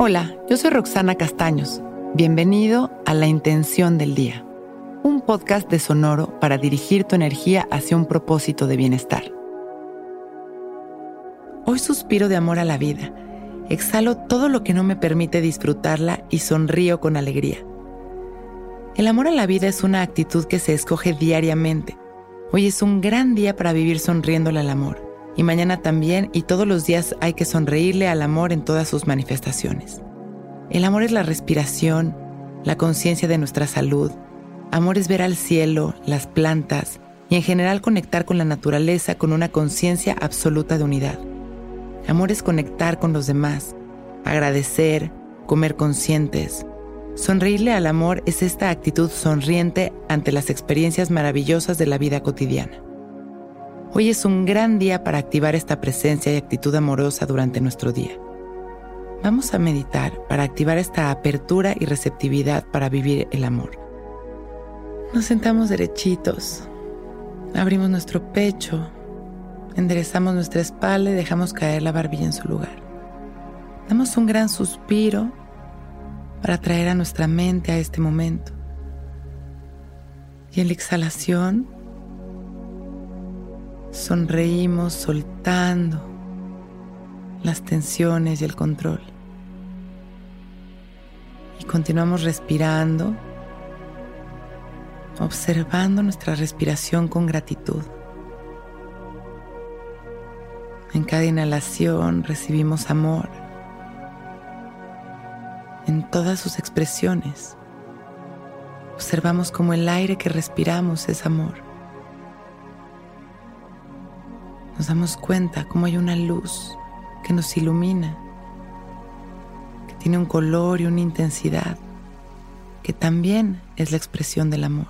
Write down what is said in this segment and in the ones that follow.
Hola, yo soy Roxana Castaños. Bienvenido a La Intención del Día, un podcast de Sonoro para dirigir tu energía hacia un propósito de bienestar. Hoy suspiro de amor a la vida, exhalo todo lo que no me permite disfrutarla y sonrío con alegría. El amor a la vida es una actitud que se escoge diariamente. Hoy es un gran día para vivir sonriéndole al amor y mañana también y todos los días hay que sonreírle al amor en todas sus manifestaciones. El amor es la respiración, la conciencia de nuestra salud. Amor es ver al cielo, las plantas y en general conectar con la naturaleza con una conciencia absoluta de unidad. Amor es conectar con los demás, agradecer, comer conscientes. Sonreírle al amor es esta actitud sonriente ante las experiencias maravillosas de la vida cotidiana. Hoy es un gran día para activar esta presencia y actitud amorosa durante nuestro día. Vamos a meditar para activar esta apertura y receptividad para vivir el amor. Nos sentamos derechitos, abrimos nuestro pecho, enderezamos nuestra espalda y dejamos caer la barbilla en su lugar. Damos un gran suspiro para traer a nuestra mente a este momento. Y en la exhalación, sonreímos soltando las tensiones y el control. Y continuamos respirando, observando nuestra respiración con gratitud. En cada inhalación recibimos amor en todas sus expresiones. Observamos cómo el aire que respiramos es amor. Nos damos cuenta cómo hay una luz que nos ilumina, que tiene un color y una intensidad, que también es la expresión del amor.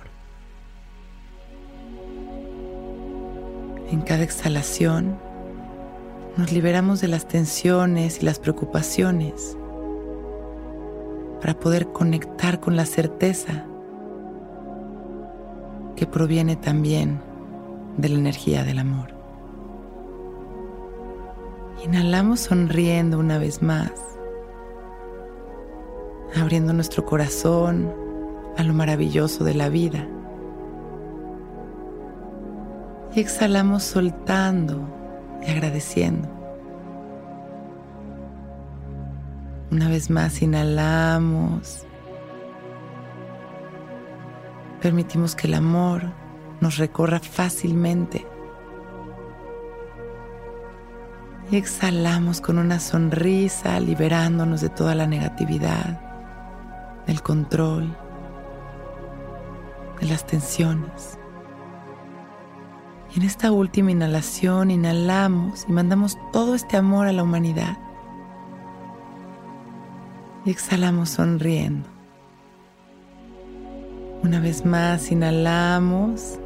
En cada exhalación nos liberamos de las tensiones y las preocupaciones para poder conectar con la certeza que proviene también de la energía del amor. Inhalamos sonriendo una vez más, abriendo nuestro corazón a lo maravilloso de la vida. Y exhalamos soltando y agradeciendo. Una vez más inhalamos. Permitimos que el amor nos recorra fácilmente Y exhalamos con una sonrisa, liberándonos de toda la negatividad, del control, de las tensiones. Y en esta última inhalación inhalamos y mandamos todo este amor a la humanidad. Y exhalamos sonriendo. Una vez más inhalamos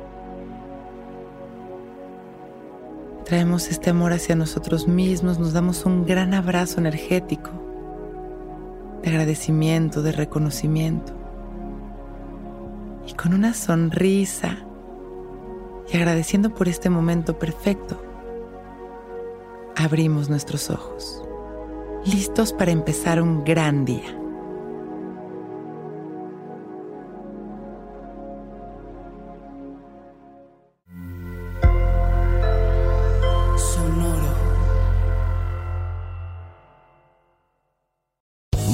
Traemos este amor hacia nosotros mismos, nos damos un gran abrazo energético de agradecimiento, de reconocimiento. Y con una sonrisa y agradeciendo por este momento perfecto, abrimos nuestros ojos, listos para empezar un gran día.